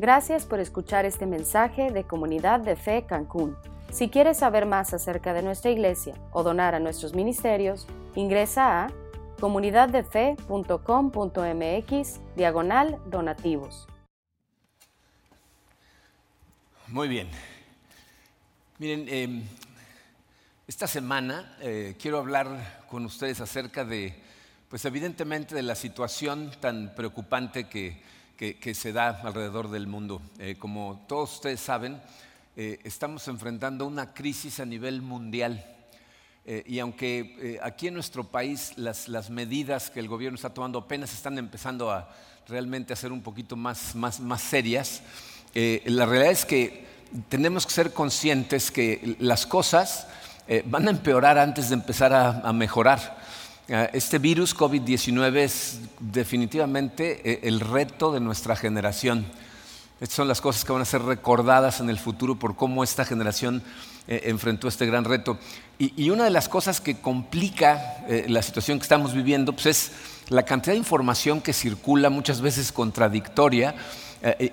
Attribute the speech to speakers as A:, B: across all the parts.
A: Gracias por escuchar este mensaje de Comunidad de Fe Cancún. Si quieres saber más acerca de nuestra iglesia o donar a nuestros ministerios, ingresa a comunidaddefe.com.mx diagonal donativos.
B: Muy bien. Miren, eh, esta semana eh, quiero hablar con ustedes acerca de, pues evidentemente, de la situación tan preocupante que, que, se da alrededor del mundo. Eh, como todos ustedes saben, eh, estamos enfrentando una crisis a nivel mundial. y aunque aquí en nuestro país las, las, medidas que el gobierno está tomando apenas están empezando a realmente a ser un poquito más, más, más serias, la realidad es que tenemos que ser conscientes que las cosas eh, van a empeorar antes de empezar a, mejorar. Eh, este virus COVID-19 es definitivamente eh, el reto de nuestra generación. Estas son las cosas que van a ser recordadas en el futuro por cómo esta generación enfrentó este gran reto. Y, una de las cosas que complica la situación que estamos viviendo pues es la cantidad de información que circula, muchas veces contradictoria,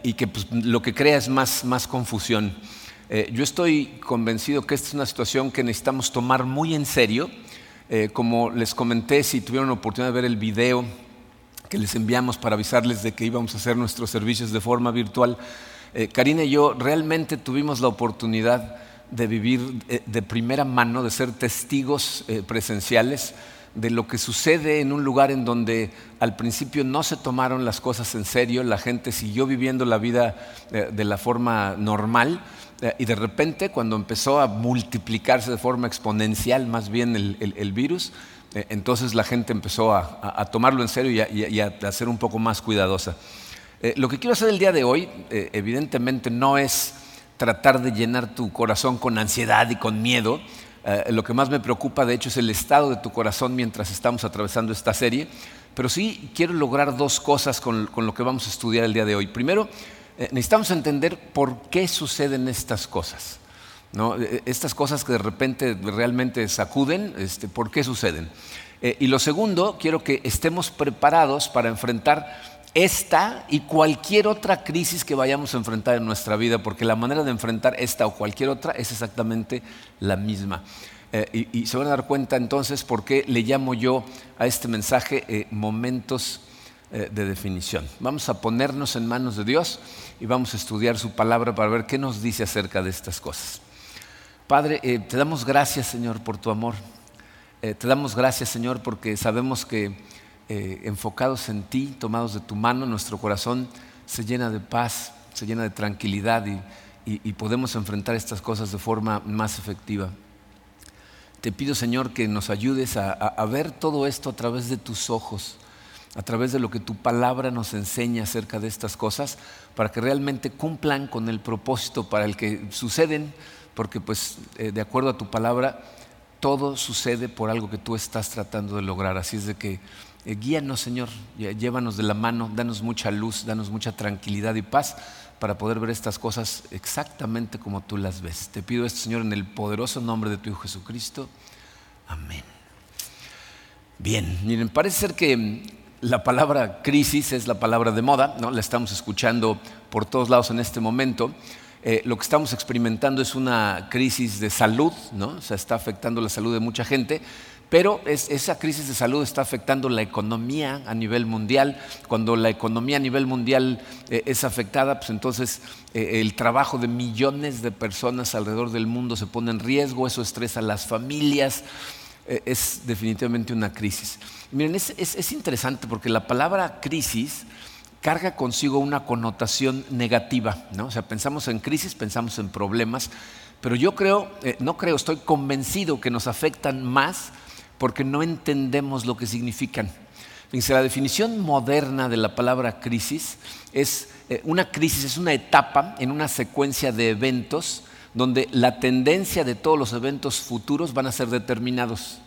B: y que pues, lo que crea es más, más confusión. Eh, yo estoy convencido que esta es una situación que necesitamos tomar muy en serio. Eh, como les comenté, si tuvieron la oportunidad de ver el video que les enviamos para avisarles de que íbamos a hacer nuestros servicios de forma virtual, eh, Karina y yo realmente tuvimos la oportunidad de vivir de primera mano, de ser testigos presenciales de lo que sucede en un lugar en donde al principio no se tomaron las cosas en serio, la gente siguió viviendo la vida de la forma normal eh, y de repente, cuando empezó a multiplicarse de forma exponencial más bien el, virus, eh, entonces la gente empezó a, tomarlo en serio y a, ser un poco más cuidadosa. Eh, lo que quiero hacer el día de hoy, evidentemente, no es tratar de llenar tu corazón con ansiedad y con miedo. lo que más me preocupa, de hecho, es el estado de tu corazón mientras estamos atravesando esta serie. Pero sí quiero lograr dos cosas con lo que vamos a estudiar el día de hoy. Primero, eh, necesitamos entender por qué suceden estas cosas. ¿no? Eh, eh, estas cosas que de repente realmente sacuden, este, ¿por qué suceden? y lo segundo, quiero que estemos preparados para enfrentar esta y cualquier otra crisis que vayamos a enfrentar en nuestra vida, porque la manera de enfrentar esta o cualquier otra es exactamente la misma. y, se van a dar cuenta entonces por qué le llamo yo a este mensaje momentos de definición. Vamos a ponernos en manos de Dios y vamos a estudiar su palabra para ver qué nos dice acerca de estas cosas. Padre, eh, te damos gracias, Señor, por tu amor. Eh, te damos gracias, Señor, porque sabemos que eh, enfocados en ti, tomados de tu mano, nuestro corazón se llena de paz, se llena de tranquilidad y, podemos enfrentar estas cosas de forma más efectiva. Te pido, Señor, que nos ayudes a ver todo esto a través de tus ojos a través de lo que tu palabra nos enseña acerca de estas cosas, para que realmente cumplan con el propósito para el que suceden, porque pues eh, de acuerdo a tu palabra, todo sucede por algo que tú estás tratando de lograr. Así es de que eh, guíanos, Señor, llévanos de la mano, danos mucha luz, danos mucha tranquilidad y paz para poder ver estas cosas exactamente como tú las ves. Te pido esto, Señor, en el poderoso nombre de tu Hijo Jesucristo. Amén. Bien, miren, parece ser que la palabra crisis es la palabra de moda, ¿no? la estamos escuchando por todos lados en este momento. Eh, lo que estamos experimentando es una crisis de salud, ¿no? o sea, está afectando la salud de mucha gente, pero esa crisis de salud está afectando la economía a nivel mundial. Cuando la economía a nivel mundial eh, es afectada, pues entonces eh, el trabajo de millones de personas alrededor del mundo se pone en riesgo, eso estresa a las familias, es definitivamente una crisis. Miren, es, interesante porque la palabra crisis carga consigo una connotación negativa, ¿no? O sea, pensamos en crisis, pensamos en problemas, pero yo creo, eh, no creo, estoy convencido que nos afectan más porque no entendemos lo que significan. Fíjense, la definición moderna de la palabra crisis es eh, una crisis, es una etapa en una secuencia de eventos donde la tendencia de todos los eventos futuros van a ser determinados.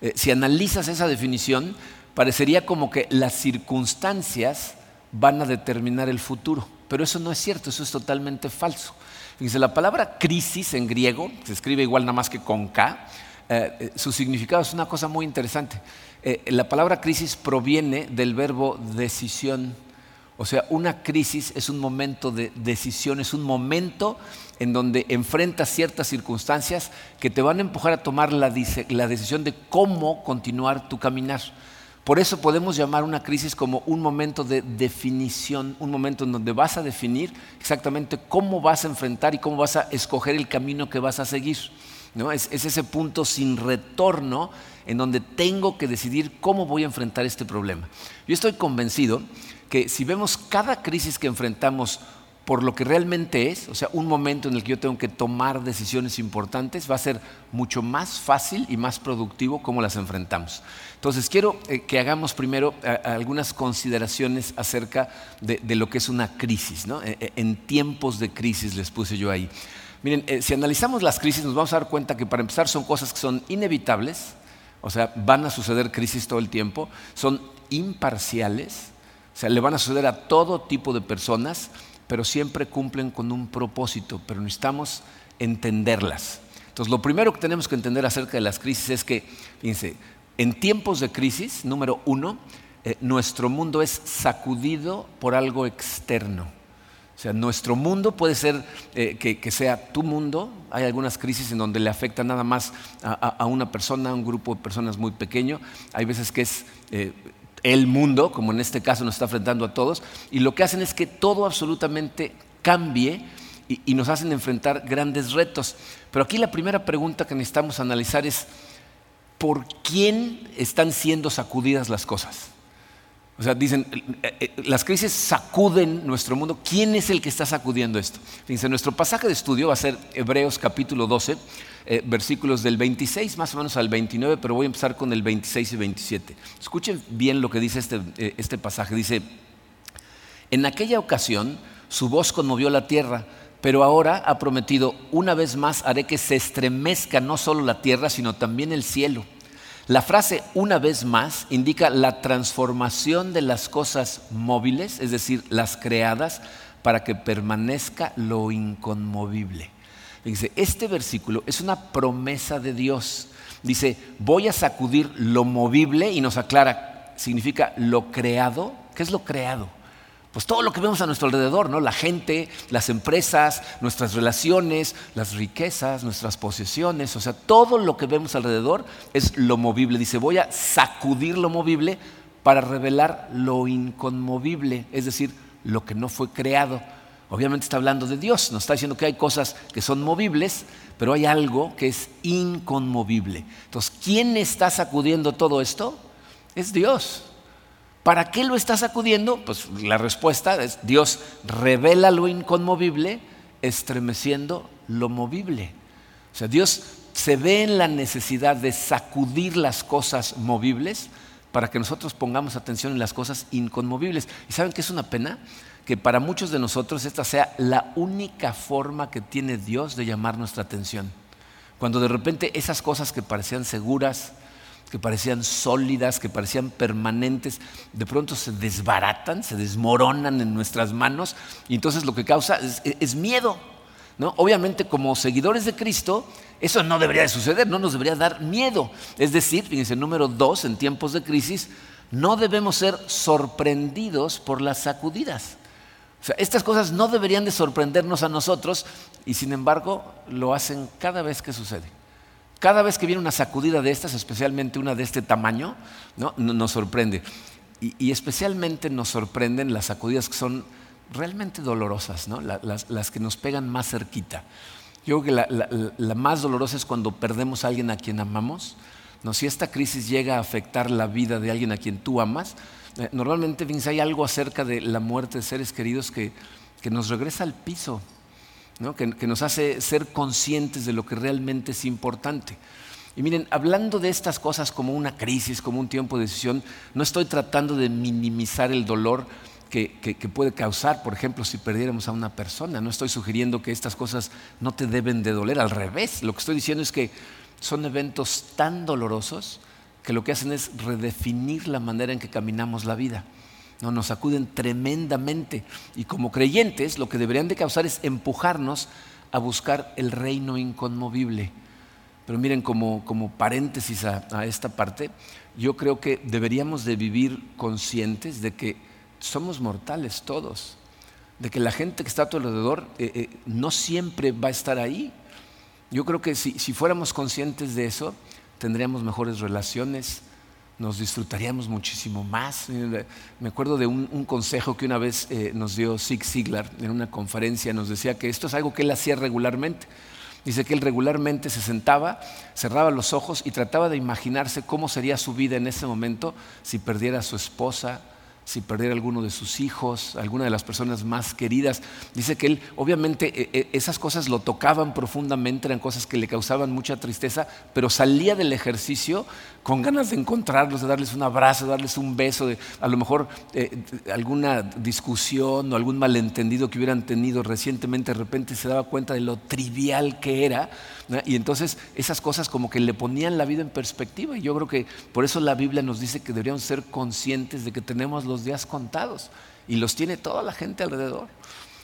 B: Eh, si analizas esa definición, parecería como que las circunstancias van a determinar el futuro, pero eso no es cierto, eso es totalmente falso. Fíjense, la palabra crisis en griego, se escribe igual nada más que con K, eh, eh, su significado es una cosa muy interesante. la palabra crisis proviene del verbo decisión O sea, una crisis es un momento de decisión, es un momento en donde enfrentas ciertas circunstancias que te van a empujar a tomar la, decisión de cómo continuar tu caminar. Por eso podemos llamar una crisis como un momento de definición, un momento en donde vas a definir exactamente cómo vas a enfrentar y cómo vas a escoger el camino que vas a seguir. ¿no? Es, es, ese punto sin retorno en donde tengo que decidir cómo voy a enfrentar este problema. Yo estoy convencido que si vemos cada crisis que enfrentamos por lo que realmente es, o sea, un momento en el que yo tengo que tomar decisiones importantes, va a ser mucho más fácil y más productivo cómo las enfrentamos. Entonces, quiero eh, que hagamos primero eh, algunas consideraciones acerca de, lo que es una crisis. ¿no? Eh, en tiempos de crisis les puse yo ahí. Miren, si analizamos las crisis nos vamos a dar cuenta que para empezar son cosas que son inevitables, o sea, van a suceder crisis todo el tiempo, son imparciales, o sea, le van a suceder a todo tipo de personas, pero siempre cumplen con un propósito, pero necesitamos entenderlas. Entonces, lo primero que tenemos que entender acerca de las crisis es que, fíjense, en tiempos de crisis, número uno, eh, nuestro mundo es sacudido por algo externo. O sea, nuestro mundo puede ser eh, que, sea tu mundo. Hay algunas crisis en donde le afecta nada más a, una persona, a un grupo de personas muy pequeño. Hay veces que es eh, el mundo, como en este caso nos está enfrentando a todos, y lo que hacen es que todo absolutamente cambie y, nos hacen enfrentar grandes retos. Pero aquí la primera pregunta que necesitamos analizar es, ¿por quién están siendo sacudidas las cosas? O sea, dicen, eh, eh, las crisis sacuden nuestro mundo. ¿Quién es el que está sacudiendo esto? Fíjense, nuestro pasaje de estudio va a ser Hebreos capítulo 12, eh, versículos del 26 más o menos al 29, pero voy a empezar con el 26 y 27. Escuchen bien lo que dice este, este pasaje. Dice, en aquella ocasión su voz conmovió la tierra, pero ahora ha prometido, una vez más haré que se estremezca no solo la tierra, sino también el cielo. La frase una vez más indica la transformación de las cosas móviles, es decir, las creadas, para que permanezca lo inconmovible. Dice, este versículo es una promesa de Dios. Dice, voy a sacudir lo movible y nos aclara, significa lo creado. ¿Qué es lo creado? Pues todo lo que vemos a nuestro alrededor, ¿no? La gente, las empresas, nuestras relaciones, las riquezas, nuestras posesiones, o sea, todo lo que vemos alrededor es lo movible. Dice, voy a sacudir lo movible para revelar lo inconmovible, es decir, lo que no fue creado. Obviamente está hablando de Dios, nos está diciendo que hay cosas que son movibles, pero hay algo que es inconmovible. Entonces, ¿quién está sacudiendo todo esto? Es Dios. ¿Para qué lo está sacudiendo? Pues la respuesta es Dios revela lo inconmovible, estremeciendo lo movible. O sea, Dios se ve en la necesidad de sacudir las cosas movibles para que nosotros pongamos atención en las cosas inconmovibles. ¿Y saben qué es una pena? que para muchos de nosotros esta sea la única forma que tiene Dios de llamar nuestra atención. Cuando de repente esas cosas que parecían seguras, que parecían sólidas, que parecían permanentes, de pronto se desbaratan, se desmoronan en nuestras manos y entonces lo que causa es, miedo. ¿no? Obviamente como seguidores de Cristo, eso no debería de suceder, no nos debería dar miedo. Es decir, fíjense, número dos, en tiempos de crisis, no debemos ser sorprendidos por las sacudidas estas cosas no deberían de sorprendernos a nosotros y sin embargo lo hacen cada vez que sucede. Cada vez que viene una sacudida de estas, especialmente una de este tamaño, ¿no? nos sorprende. Y, especialmente nos sorprenden las sacudidas que son realmente dolorosas, ¿no? las, que nos pegan más cerquita. Yo creo que la, más dolorosa es cuando perdemos a alguien a quien amamos. ¿no? Si esta crisis llega a afectar la vida de alguien a quien tú amas, eh, normalmente hay algo acerca de la muerte de seres queridos que, nos regresa al piso, que, nos hace ser conscientes de lo que realmente es importante. Y miren, hablando de estas cosas como una crisis, como un tiempo de decisión, no estoy tratando de minimizar el dolor que, puede causar, por ejemplo, si perdiéramos a una persona. No estoy sugiriendo que estas cosas no te deben de doler, al revés. Lo que estoy diciendo es que son eventos tan dolorosos que lo que hacen es redefinir la manera en que caminamos la vida. No, nos sacuden tremendamente y como creyentes lo que deberían de causar es empujarnos a buscar el reino inconmovible. Pero miren, como, como paréntesis a, esta parte, yo creo que deberíamos de vivir conscientes de que somos mortales todos, de que la gente que está a tu alrededor eh, eh, no siempre va a estar ahí. Yo creo que si, fuéramos conscientes de eso, tendríamos mejores relaciones, nos disfrutaríamos muchísimo más. Me acuerdo de un, consejo que una vez eh, nos dio Zig Ziglar en una conferencia, nos decía que esto es algo que él hacía regularmente. Dice que él regularmente se sentaba, cerraba los ojos y trataba de imaginarse cómo sería su vida en ese momento si perdiera a su esposa, si perdiera alguno de sus hijos, alguna de las personas más queridas. Dice que él, obviamente, e, e, esas cosas lo tocaban profundamente, eran cosas que le causaban mucha tristeza, pero salía del ejercicio con ganas de encontrarlos, de darles un abrazo, de darles un beso, de a lo mejor eh, alguna discusión o algún malentendido que hubieran tenido recientemente, de repente se daba cuenta de lo trivial que era. Y entonces esas cosas como que le ponían la vida en perspectiva. Y yo creo que por eso la Biblia nos dice que deberíamos ser conscientes de que tenemos los días contados. Y los tiene toda la gente alrededor.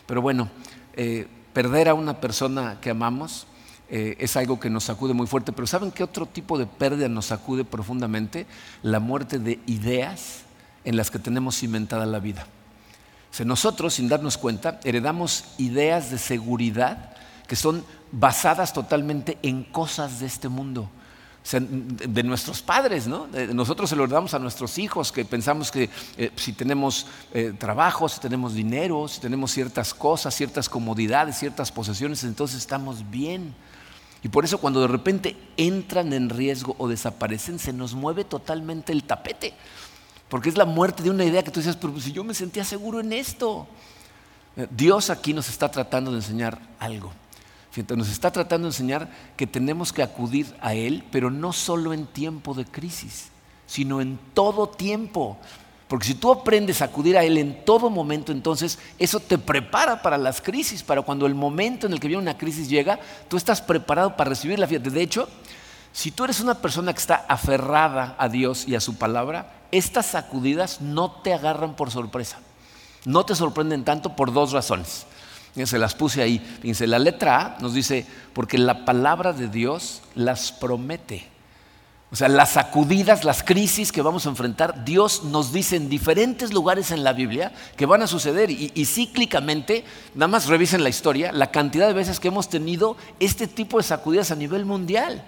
B: Pero bueno, eh, perder a una persona que amamos eh, es algo que nos sacude muy fuerte. Pero ¿saben qué otro tipo de pérdida nos sacude profundamente? La muerte de ideas en las que tenemos cimentada la vida. Nosotros, sin darnos cuenta, heredamos ideas de seguridad que son basadas totalmente en cosas de este mundo. De nuestros padres, ¿no? Nosotros se lo heredamos a nuestros hijos, que pensamos que eh, si tenemos eh, trabajo, si tenemos dinero, si tenemos ciertas cosas, ciertas comodidades, ciertas posesiones, entonces estamos bien. Y por eso cuando de repente entran en riesgo o desaparecen, se nos mueve totalmente el tapete. Porque es la muerte de una idea que tú dices, pero si yo me sentía seguro en esto. Dios aquí nos está tratando de enseñar algo. Nos está tratando de enseñar que tenemos que acudir a Él, pero no solo en tiempo de crisis, sino en todo tiempo. Porque si tú aprendes a acudir a Él en todo momento, entonces eso te prepara para las crisis, para cuando el momento en el que viene una crisis llega, tú estás preparado para recibir la fiesta. De hecho, si tú eres una persona que está aferrada a Dios y a su palabra, estas sacudidas no te agarran por sorpresa. No te sorprenden tanto por dos razones. Se las puse ahí. Fíjense, la letra A nos dice, porque la palabra de Dios las promete. O sea, las sacudidas, las crisis que vamos a enfrentar, Dios nos dice en diferentes lugares en la Biblia que van a suceder. Y, cíclicamente, nada más revisen la historia, la cantidad de veces que hemos tenido este tipo de sacudidas a nivel mundial.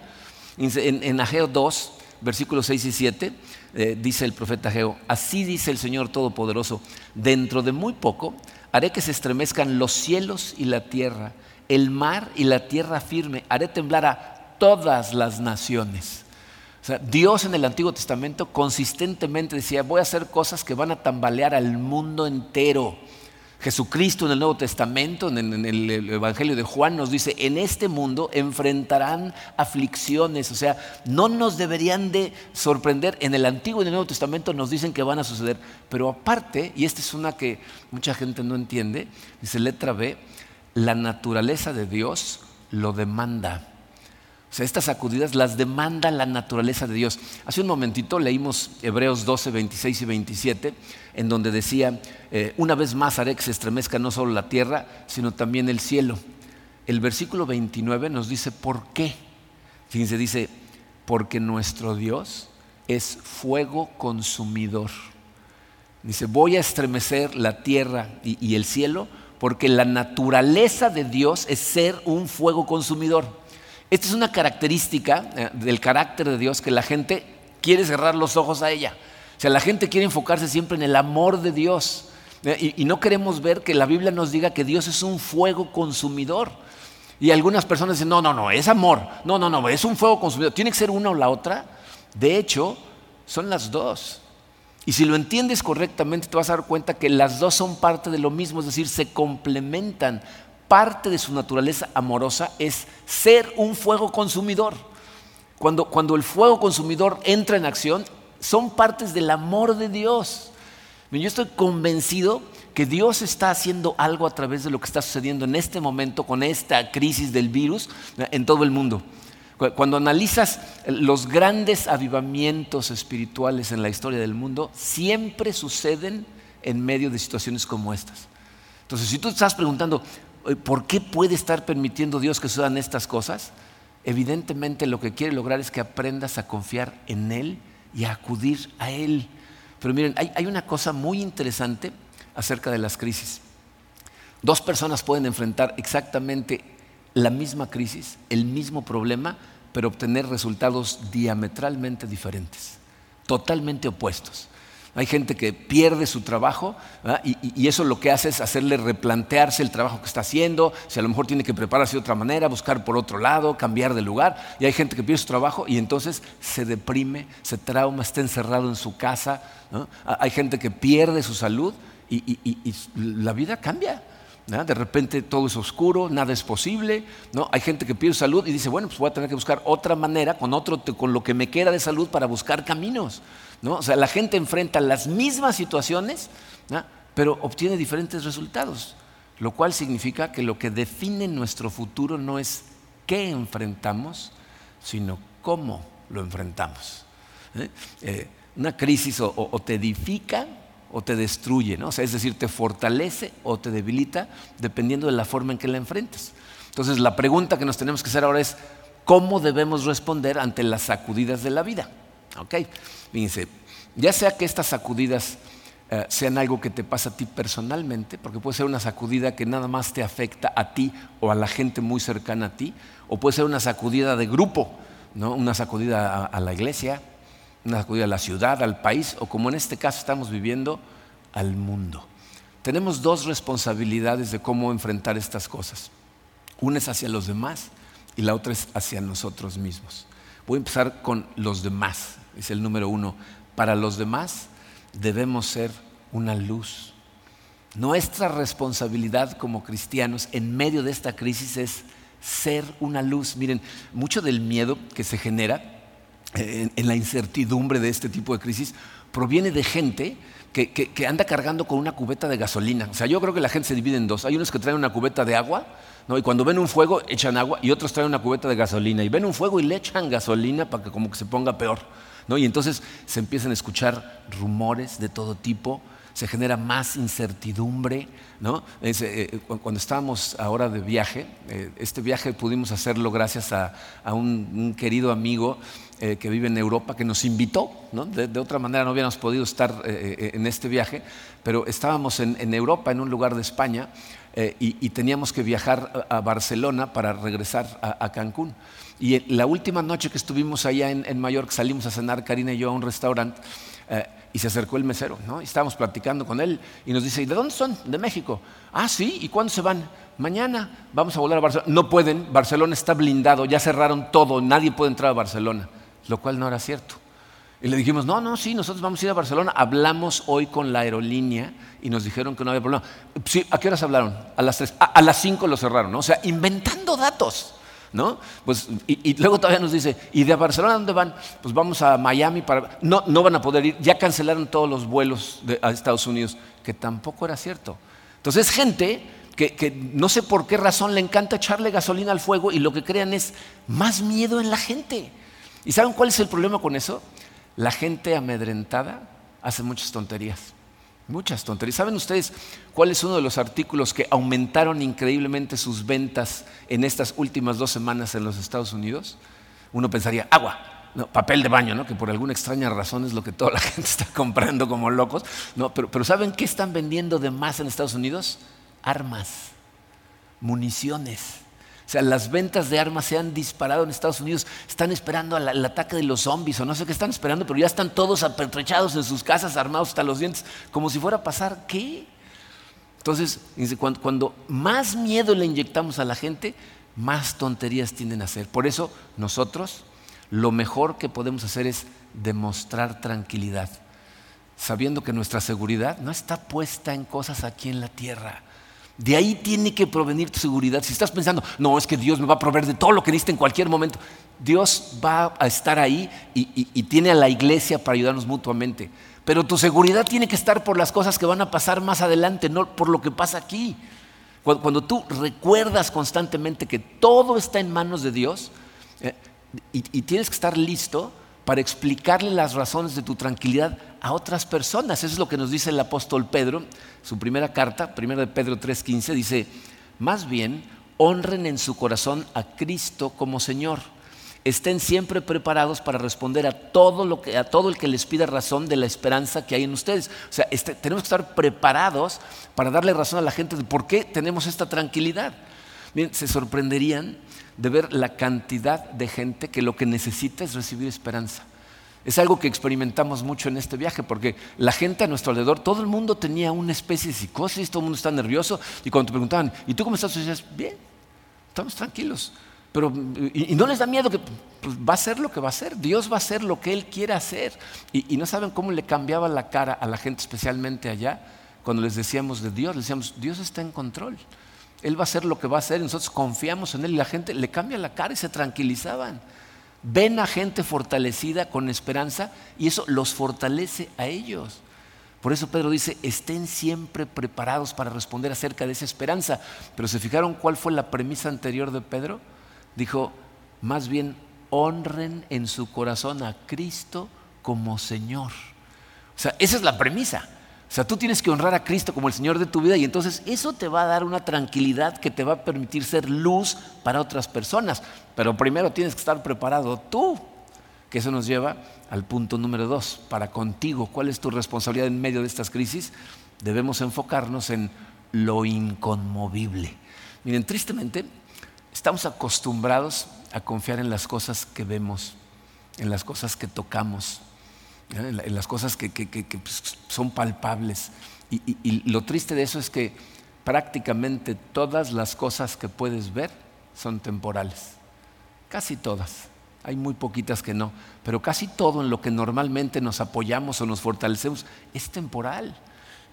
B: En, en Ageo 2, versículos 6 y 7, eh, dice el profeta Ageo, así dice el Señor Todopoderoso, dentro de muy poco haré que se estremezcan los cielos y la tierra, el mar y la tierra firme, haré temblar a todas las naciones. Dios en el Antiguo Testamento consistentemente decía, voy a hacer cosas que van a tambalear al mundo entero. Jesucristo en el Nuevo Testamento, en el Evangelio de Juan, nos dice, en este mundo enfrentarán aflicciones, o sea, no nos deberían de sorprender. En el Antiguo y en el Nuevo Testamento nos dicen que van a suceder, pero aparte, y esta es una que mucha gente no entiende, dice letra B, la naturaleza de Dios lo demanda. O sea, estas sacudidas las demanda la naturaleza de Dios. Hace un momentito leímos Hebreos 12, 26 y 27, en donde decía, eh, una vez más haré que se estremezca no solo la tierra, sino también el cielo. El versículo 29 nos dice, ¿por qué? Fíjense, dice, porque nuestro Dios es fuego consumidor. Dice, voy a estremecer la tierra y el cielo porque la naturaleza de Dios es ser un fuego consumidor. Esta es una característica eh, del carácter de Dios que la gente quiere cerrar los ojos a ella. O sea, la gente quiere enfocarse siempre en el amor de Dios. Eh, y, no queremos ver que la Biblia nos diga que Dios es un fuego consumidor. Y algunas personas dicen, no, no, no, es amor. No, no, no, es un fuego consumidor. Tiene que ser una o la otra. De hecho, son las dos. Y si lo entiendes correctamente, te vas a dar cuenta que las dos son parte de lo mismo, es decir, se complementan parte de su naturaleza amorosa es ser un fuego consumidor. Cuando, cuando el fuego consumidor entra en acción, son partes del amor de Dios. Yo estoy convencido que Dios está haciendo algo a través de lo que está sucediendo en este momento con esta crisis del virus en todo el mundo. Cuando analizas los grandes avivamientos espirituales en la historia del mundo, siempre suceden en medio de situaciones como estas. Entonces, si tú estás preguntando, ¿por qué puede estar permitiendo Dios que sucedan estas cosas? Evidentemente lo que quiere lograr es que aprendas a confiar en Él y a acudir a Él. Pero miren, hay, hay una cosa muy interesante acerca de las crisis. Dos personas pueden enfrentar exactamente la misma crisis, el mismo problema, pero obtener resultados diametralmente diferentes, totalmente opuestos. Hay gente que pierde su trabajo y, eso lo que hace es hacerle replantearse el trabajo que está haciendo, si a lo mejor tiene que prepararse de otra manera, buscar por otro lado, cambiar de lugar. Y hay gente que pierde su trabajo y entonces se deprime, se trauma, está encerrado en su casa. Hay gente que pierde su salud y la vida cambia. De repente todo es oscuro, nada es posible. ¿no? Hay gente que pierde salud y dice, bueno, pues voy a tener que buscar otra manera con, otro, con lo que me queda de salud para buscar caminos. ¿no? O sea, la gente enfrenta las mismas situaciones, pero obtiene diferentes resultados. Lo cual significa que lo que define nuestro futuro no es qué enfrentamos, sino cómo lo enfrentamos. ¿eh? Eh, una crisis o te edifica o te destruye, ¿no? es decir, te fortalece o te debilita dependiendo de la forma en que la enfrentas. Entonces, la pregunta que nos tenemos que hacer ahora es, ¿cómo debemos responder ante las sacudidas de la vida? ¿Ok? Fíjense, ya sea que estas sacudidas eh, sean algo que te pasa a ti personalmente, porque puede ser una sacudida que nada más te afecta a ti o a la gente muy cercana a ti, o puede ser una sacudida de grupo, ¿no? una sacudida a la iglesia, una sacudida a la ciudad, al país, o como en este caso estamos viviendo, al mundo. Tenemos dos responsabilidades de cómo enfrentar estas cosas. Una es hacia los demás y la otra es hacia nosotros mismos. Voy a empezar con los demás, es el número uno. Para los demás debemos ser una luz. Nuestra responsabilidad como cristianos en medio de esta crisis es ser una luz. Miren, mucho del miedo que se genera en, la incertidumbre de este tipo de crisis proviene de gente que, anda cargando con una cubeta de gasolina. O sea, yo creo que la gente se divide en dos. Hay unos que traen una cubeta de agua, ¿no? y cuando ven un fuego echan agua, y otros traen una cubeta de gasolina, y ven un fuego y le echan gasolina para que como que se ponga peor. ¿no? Y entonces se empiezan a escuchar rumores de todo tipo, se genera más incertidumbre. ¿no? Eh, eh, cuando estábamos ahora de viaje, eh, este viaje pudimos hacerlo gracias a, un, querido amigo que vive en Europa que nos invitó. ¿no? De, otra manera no hubiéramos podido estar en este viaje, pero estábamos en, Europa, en un lugar de España, y, teníamos que viajar a, Barcelona para regresar a, Cancún. Y la última noche que estuvimos allá en, en Mallorca, salimos a cenar Karina y yo a un restaurante y se acercó el mesero, ¿no? Y estábamos platicando con él y nos dice, ¿y de dónde son? De México. Ah, sí, ¿y cuándo se van? Mañana vamos a volar a Barcelona. No pueden, Barcelona está blindado, ya cerraron todo, nadie puede entrar a Barcelona, lo cual no era cierto. Y le dijimos, no, no, sí, nosotros vamos a ir a Barcelona. Hablamos hoy con la aerolínea y nos dijeron que no había problema. Sí, ¿a qué horas hablaron? A las tres. a las cinco lo cerraron, ¿no? O sea, inventando datos. ¿no? Pues, y, luego todavía nos dice, ¿y de Barcelona dónde van? Pues vamos a Miami para... No, no van a poder ir, ya cancelaron todos los vuelos a Estados Unidos, que tampoco era cierto. Entonces, gente que, que, no sé por qué razón le encanta echarle gasolina al fuego y lo que crean es más miedo en la gente. ¿Y saben cuál es el problema con eso? La gente amedrentada hace muchas tonterías. Muchas tonterías. ¿Saben ustedes cuál es uno de los artículos que aumentaron increíblemente sus ventas en estas últimas dos semanas en los Estados Unidos? Uno pensaría, agua, papel de baño, ¿no? que por alguna extraña razón es lo que toda la gente está comprando como locos. No, pero, pero ¿saben qué están vendiendo de más en Estados Unidos? Armas, municiones. O sea, las ventas de armas se han disparado en Estados Unidos. Están esperando el ataque de los zombies o no sé qué están esperando, pero ya están todos apertrechados en sus casas, armados hasta los dientes, como si fuera a pasar qué. Entonces, cuando, cuando más miedo le inyectamos a la gente, más tonterías tienden a hacer. Por eso nosotros lo mejor que podemos hacer es demostrar tranquilidad, sabiendo que nuestra seguridad no está puesta en cosas aquí en la tierra de ahí tiene que provenir tu seguridad. Si estás pensando, no, es que Dios me va a proveer de todo lo que necesite en cualquier momento, Dios va a estar ahí y, tiene a la iglesia para ayudarnos mutuamente. Pero tu seguridad tiene que estar por las cosas que van a pasar más adelante, no por lo que pasa aquí. Cuando, tú recuerdas constantemente que todo está en manos de Dios eh, y tienes que estar listo para explicarle las razones de tu tranquilidad a otras personas. Eso es lo que nos dice el apóstol Pedro, su primera carta, 1 de Pedro 3:15, dice, más bien honren en su corazón a Cristo como Señor estén siempre preparados para responder a todo, lo que, a todo el que les pida razón de la esperanza que hay en ustedes. O sea, este, tenemos que estar preparados para darle razón a la gente de por qué tenemos esta tranquilidad. Se sorprenderían de ver la cantidad de gente que lo que necesita es recibir esperanza. Es algo que experimentamos mucho en este viaje, porque la gente a nuestro alrededor, todo el mundo tenía una especie de psicosis, todo el mundo está nervioso, y cuando te preguntaban, ¿y tú cómo estás? Decías, bien, estamos tranquilos. Pero, y, no les da miedo que pues, va a ser lo que va a ser, Dios va a hacer lo que Él quiere hacer. Y, y, no saben cómo le cambiaba la cara a la gente, especialmente allá, cuando les decíamos de Dios, les decíamos, Dios está en control. Él va a hacer lo que va a hacer, nosotros confiamos en Él y la gente le cambia la cara y se tranquilizaban. Ven a gente fortalecida con esperanza y eso los fortalece a ellos. Por eso Pedro dice, estén siempre preparados para responder acerca de esa esperanza. Pero ¿se fijaron cuál fue la premisa anterior de Pedro? Dijo, más bien honren en su corazón a Cristo como Señor. O sea, esa es la premisa. O sea, tú tienes que honrar a Cristo como el Señor de tu vida y entonces eso te va a dar una tranquilidad que te va a permitir ser luz para otras personas. Pero primero tienes que estar preparado tú, que eso nos lleva al punto número dos, para contigo. ¿Cuál es tu responsabilidad en medio de estas crisis? Debemos enfocarnos en lo inconmovible. Miren, tristemente, estamos acostumbrados a confiar en las cosas que vemos, en las cosas que tocamos, en las cosas que, pues, son palpables. Y, lo triste de eso es que prácticamente todas las cosas que puedes ver son temporales. Casi todas. Hay muy poquitas que no. Pero casi todo en lo que normalmente nos apoyamos o nos fortalecemos es temporal.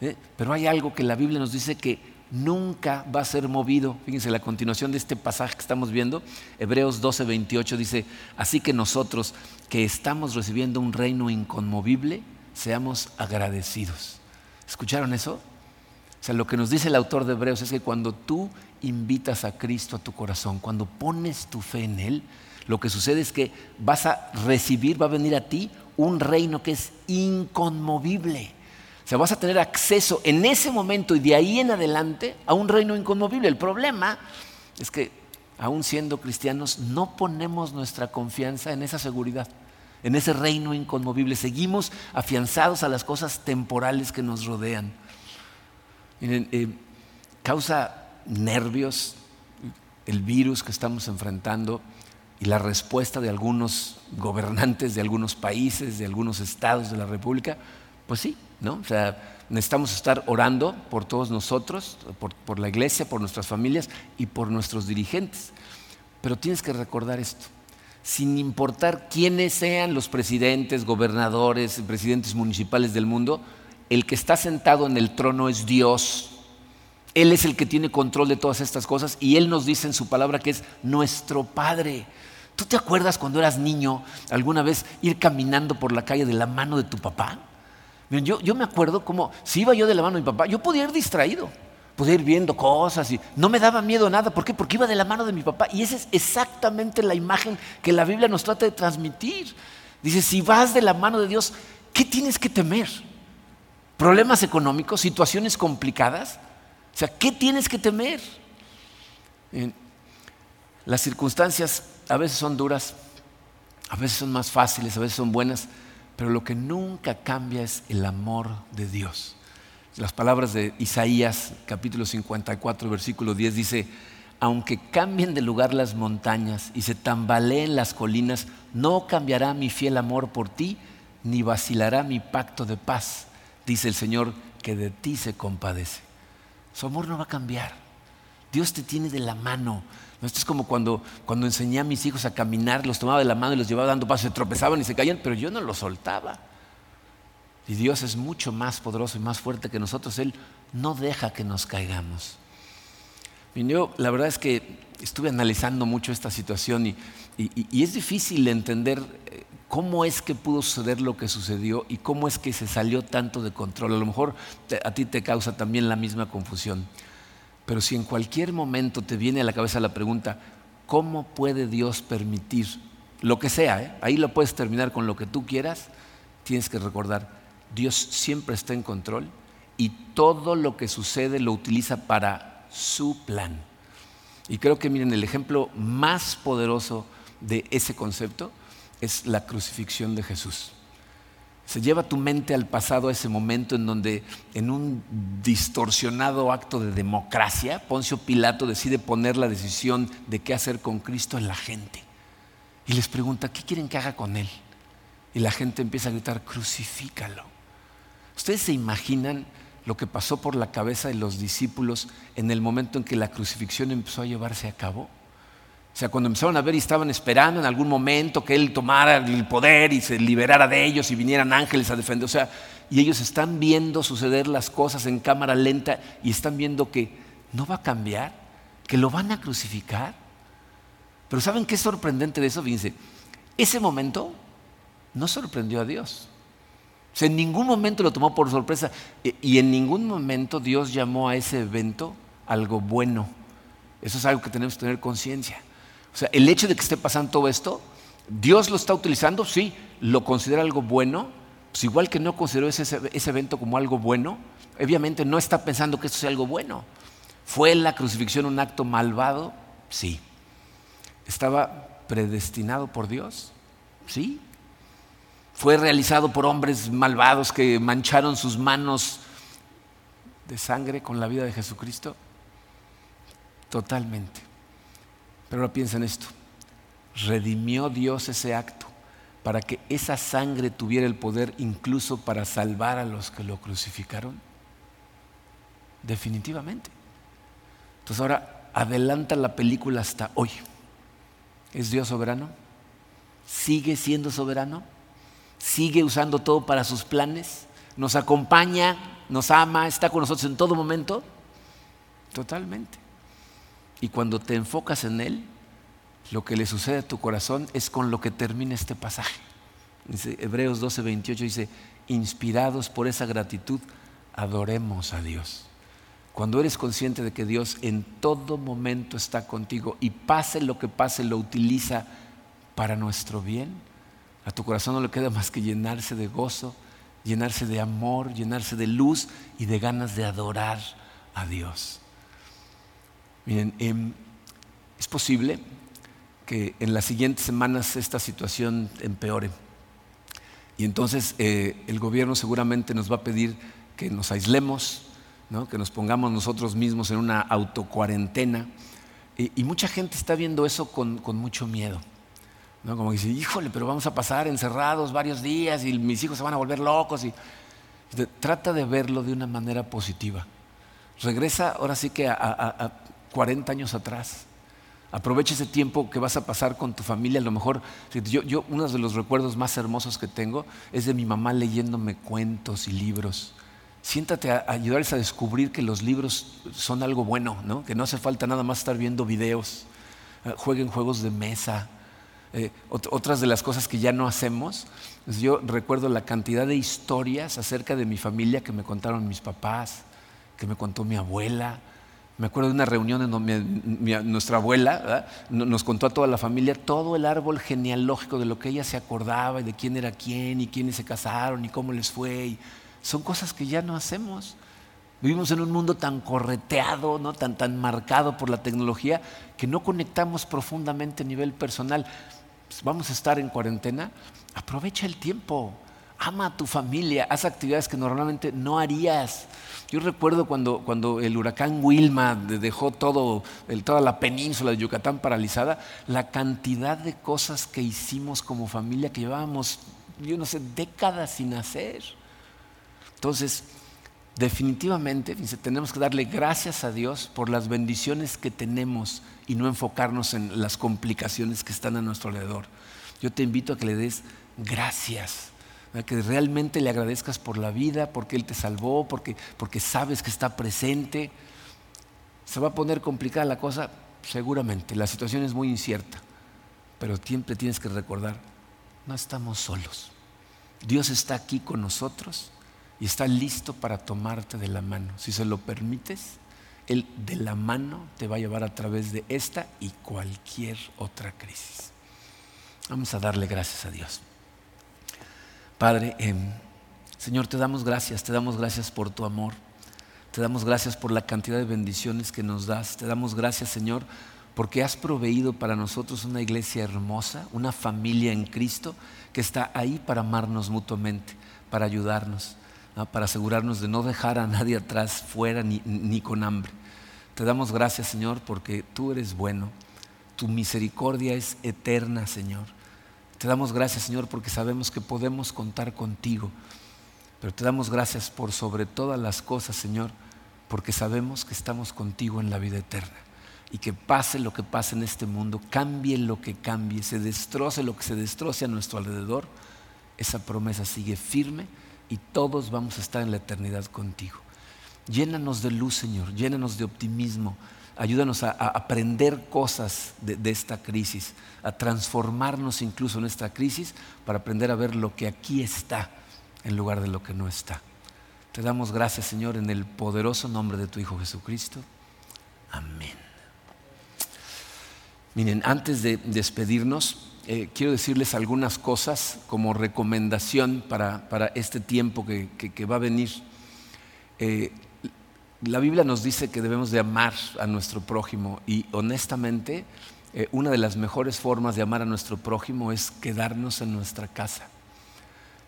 B: ¿eh? Pero hay algo que la Biblia nos dice que nunca va a ser movido. Fíjense, la continuación de este pasaje que estamos viendo, Hebreos 12, 28 dice, así que nosotros que estamos recibiendo un reino inconmovible, seamos agradecidos. ¿Escucharon eso? O sea, lo que nos dice el autor de Hebreos es que cuando tú invitas a Cristo a tu corazón, cuando pones tu fe en Él, lo que sucede es que vas a recibir, va a venir a ti un reino que es inconmovible. O sea, vas a tener acceso en ese momento y de ahí en adelante a un reino inconmovible. El problema es que, aún siendo cristianos, no ponemos nuestra confianza en esa seguridad, en ese reino inconmovible. Seguimos afianzados a las cosas temporales que nos rodean. Miren, eh, causa nervios el virus que estamos enfrentando y la respuesta de algunos gobernantes de algunos países, de algunos estados de la República, pues sí, ¿no? O sea, necesitamos estar orando por todos nosotros, por, la iglesia, por nuestras familias y por nuestros dirigentes. Pero tienes que recordar esto sin importar quiénes sean los presidentes, gobernadores, presidentes municipales del mundo, el que está sentado en el trono es Dios. Él es el que tiene control de todas estas cosas y Él nos dice en su palabra que es nuestro Padre. ¿Tú te acuerdas cuando eras niño alguna vez ir caminando por la calle de la mano de tu papá? Yo, yo me acuerdo como, si iba yo de la mano de mi papá, yo podía ir distraído, podía ir viendo cosas y no me daba miedo nada. ¿Por qué? Porque iba de la mano de mi papá. Y esa es exactamente la imagen que la Biblia nos trata de transmitir. Dice, si vas de la mano de Dios, ¿qué tienes que temer? ¿Problemas económicos? ¿Situaciones complicadas? O sea, ¿qué tienes que temer? Las circunstancias a veces son duras, a veces son más fáciles, a veces son buenas pero lo que nunca cambia es el amor de Dios. Las palabras de Isaías capítulo 54 versículo 10 dice, aunque cambien de lugar las montañas y se tambaleen las colinas, no cambiará mi fiel amor por ti, ni vacilará mi pacto de paz, dice el Señor que de ti se compadece. Su amor no va a cambiar. Dios te tiene de la mano. Esto es como cuando, cuando enseñé a mis hijos a caminar, los tomaba de la mano y los llevaba dando pasos, se tropezaban y se caían, pero yo no los soltaba. Y Dios es mucho más poderoso y más fuerte que nosotros. Él no deja que nos caigamos. Y yo la verdad es que estuve analizando mucho esta situación y, y es difícil entender eh, cómo es que pudo suceder lo que sucedió y cómo es que se salió tanto de control. A lo mejor a ti te causa también la misma confusión. Pero si en cualquier momento te viene a la cabeza la pregunta, ¿cómo puede Dios permitir lo que sea? Eh? Ahí lo puedes terminar con lo que tú quieras. Tienes que recordar, Dios siempre está en control y todo lo que sucede lo utiliza para su plan. Y creo que miren, el ejemplo más poderoso de ese concepto es la crucifixión de Jesús. Se lleva tu mente al pasado, a ese momento en donde en un distorsionado acto de democracia, Poncio Pilato decide poner la decisión de qué hacer con Cristo en la gente. Y les pregunta, ¿qué quieren que haga con él? Y la gente empieza a gritar, crucifícalo. ¿Ustedes se imaginan lo que pasó por la cabeza de los discípulos en el momento en que la crucifixión empezó a llevarse a cabo? O sea, cuando empezaron a ver y estaban esperando en algún momento que Él tomara el poder y se liberara de ellos y vinieran ángeles a defender. O sea, y ellos están viendo suceder las cosas en cámara lenta y están viendo que no va a cambiar, que lo van a crucificar. Pero ¿saben qué es sorprendente de eso? Fíjense, ese momento no sorprendió a Dios. O sea, en ningún momento lo tomó por sorpresa y en ningún momento Dios llamó a ese evento algo bueno. Eso es algo que tenemos que tener conciencia. O sea, el hecho de que esté pasando todo esto, Dios lo está utilizando, sí, lo considera algo bueno, pues igual que no consideró ese, ese evento como algo bueno, obviamente no está pensando que esto sea algo bueno. ¿Fue la crucifixión un acto malvado? Sí. ¿Estaba predestinado por Dios? Sí. ¿Fue realizado por hombres malvados que mancharon sus manos de sangre con la vida de Jesucristo? Totalmente. Ahora piensa en esto. Redimió Dios ese acto para que esa sangre tuviera el poder incluso para salvar a los que lo crucificaron. Definitivamente. Entonces ahora adelanta la película hasta hoy. ¿Es Dios soberano? ¿Sigue siendo soberano? ¿Sigue usando todo para sus planes? ¿Nos acompaña? ¿Nos ama? ¿Está con nosotros en todo momento? Totalmente. Y cuando te enfocas en Él, lo que le sucede a tu corazón es con lo que termina este pasaje. Dice, Hebreos 12, 28 dice, inspirados por esa gratitud, adoremos a Dios. Cuando eres consciente de que Dios en todo momento está contigo y pase lo que pase, lo utiliza para nuestro bien, a tu corazón no le queda más que llenarse de gozo, llenarse de amor, llenarse de luz y de ganas de adorar a Dios. Miren, em, es posible que en las siguientes semanas esta situación empeore. Y entonces eh, el gobierno seguramente nos va a pedir que nos aislemos, que nos pongamos nosotros mismos en una autocuarentena. Y, mucha gente está viendo eso con, mucho miedo. ¿no? Como dice, híjole, pero vamos a pasar encerrados varios días y mis hijos se van a volver locos. Y, trata de verlo de una manera positiva. Regresa ahora sí que a 40 años atrás. Aprovecha ese tiempo que vas a pasar con tu familia. A lo mejor, yo, yo, uno de los recuerdos más hermosos que tengo es de mi mamá leyéndome cuentos y libros. Siéntate a, ayudarles a descubrir que los libros son algo bueno, ¿no? que no hace falta nada más estar viendo videos. Eh, jueguen juegos de mesa. Eh, otras de las cosas que ya no hacemos, yo recuerdo la cantidad de historias acerca de mi familia que me contaron mis papás, que me contó mi abuela, me acuerdo de una reunión en donde nuestra abuela nos contó a toda la familia todo el árbol genealógico de lo que ella se acordaba y de quién era quién y quiénes se casaron y cómo les fue. son cosas que ya no hacemos. Vivimos en un mundo tan correteado, ¿no? tan, tan marcado por la tecnología, que no conectamos profundamente a nivel personal. Pues vamos a estar en cuarentena, aprovecha el tiempo, ama a tu familia, haz actividades que normalmente no harías. Yo recuerdo cuando, cuando el huracán Wilma dejó todo, toda la península de Yucatán paralizada, la cantidad de cosas que hicimos como familia que llevábamos, yo no sé, décadas sin hacer. Entonces, definitivamente tenemos que darle gracias a Dios por las bendiciones que tenemos y no enfocarnos en las complicaciones que están a nuestro alrededor. Yo te invito a que le des gracias que realmente le agradezcas por la vida, porque Él te salvó, porque, porque sabes que está presente. ¿Se va a poner complicada la cosa? Seguramente, la situación es muy incierta, pero siempre tienes que recordar, no estamos solos. Dios está aquí con nosotros y está listo para tomarte de la mano. Si se lo permites, Él de la mano te va a llevar a través de esta y cualquier otra crisis. Vamos a darle gracias a Dios. Padre, em, Señor, te damos gracias, te damos gracias por tu amor, te damos gracias por la cantidad de bendiciones que nos das, te damos gracias, Señor, porque has proveído para nosotros una iglesia hermosa, una familia en Cristo que está ahí para amarnos mutuamente, para ayudarnos, para asegurarnos de no dejar a nadie atrás, fuera ni, ni con hambre. Te damos gracias, Señor, porque tú eres bueno, tu misericordia es eterna, Señor. Te damos gracias, Señor, porque sabemos que podemos contar contigo. Pero te damos gracias por sobre todas las cosas, Señor, porque sabemos que estamos contigo en la vida eterna y que pase lo que pase en este mundo, cambie lo que cambie, se destroce lo que se destroce a nuestro alrededor, esa promesa sigue firme y todos vamos a estar en la eternidad contigo. Llénanos de luz, Señor, llénanos de optimismo, ayúdanos a, aprender cosas de, esta crisis, a transformarnos incluso en esta crisis para aprender a ver lo que aquí está en lugar de lo que no está. Te damos gracias, Señor, en el poderoso nombre de tu Hijo Jesucristo. Amén. Miren, antes de despedirnos, eh, quiero decirles algunas cosas como recomendación para, este tiempo que, va a venir. Eh, la Biblia nos dice que debemos de amar a nuestro prójimo y honestamente eh, una de las mejores formas de amar a nuestro prójimo es quedarnos en nuestra casa.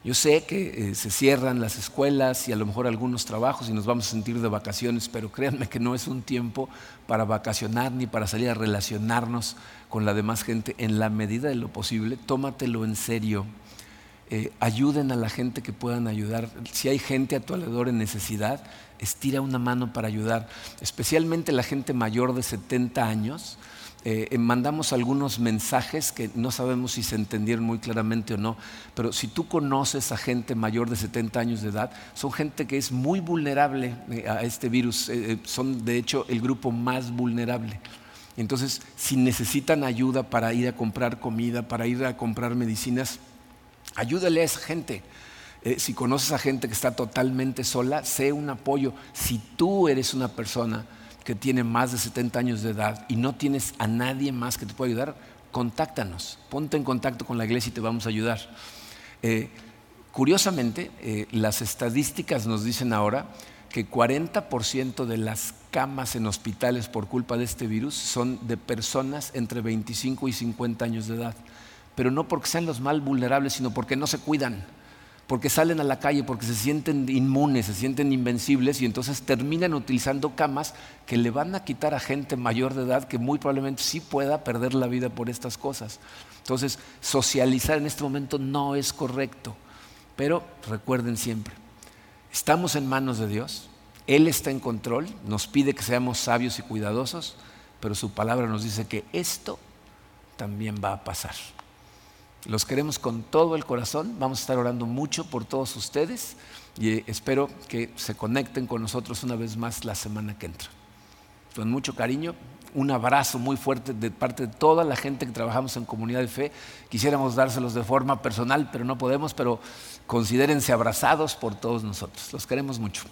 B: Yo sé que eh, se cierran las escuelas y a lo mejor algunos trabajos y nos vamos a sentir de vacaciones, pero créanme que no es un tiempo para vacacionar ni para salir a relacionarnos con la demás gente. En la medida de lo posible, tómatelo en serio. Eh, ayuden a la gente que puedan ayudar. Si hay gente a tu alrededor en necesidad, estira una mano para ayudar, especialmente la gente mayor de 70 años eh, eh, mandamos algunos mensajes que no sabemos si se entendieron muy claramente o no, pero si tú conoces a gente mayor de 70 años de edad, son gente que es muy vulnerable a este virus, son de hecho el grupo más vulnerable. Entonces, si necesitan ayuda para ir a comprar comida, para ir a comprar medicinas, ayúdale a esa gente. si conoces a gente que está totalmente sola, sé un apoyo. Si tú eres una persona que tiene más de 70 años de edad y no tienes a nadie más que te pueda ayudar, contáctanos, ponte en contacto con la iglesia y te vamos a ayudar. Eh, curiosamente, eh, las estadísticas nos dicen ahora que 40% de las camas en hospitales por culpa de este virus son de personas entre 25 y 50 años de edad, pero no porque sean los más vulnerables, sino porque no se cuidan porque salen a la calle, porque se sienten inmunes, se sienten invencibles y entonces terminan utilizando camas que le van a quitar a gente mayor de edad que muy probablemente sí pueda perder la vida por estas cosas. Entonces, socializar en este momento no es correcto, pero recuerden siempre, estamos en manos de Dios, Él está en control, nos pide que seamos sabios y cuidadosos, pero su palabra nos dice que esto también va a pasar. Los queremos con todo el corazón. Vamos a estar orando mucho por todos ustedes y espero que se conecten con nosotros una vez más la semana que entra. Con mucho cariño, un abrazo muy fuerte de parte de toda la gente que trabajamos en comunidad de fe. Quisiéramos dárselos de forma personal, pero no podemos, pero considérense abrazados por todos nosotros. Los queremos mucho.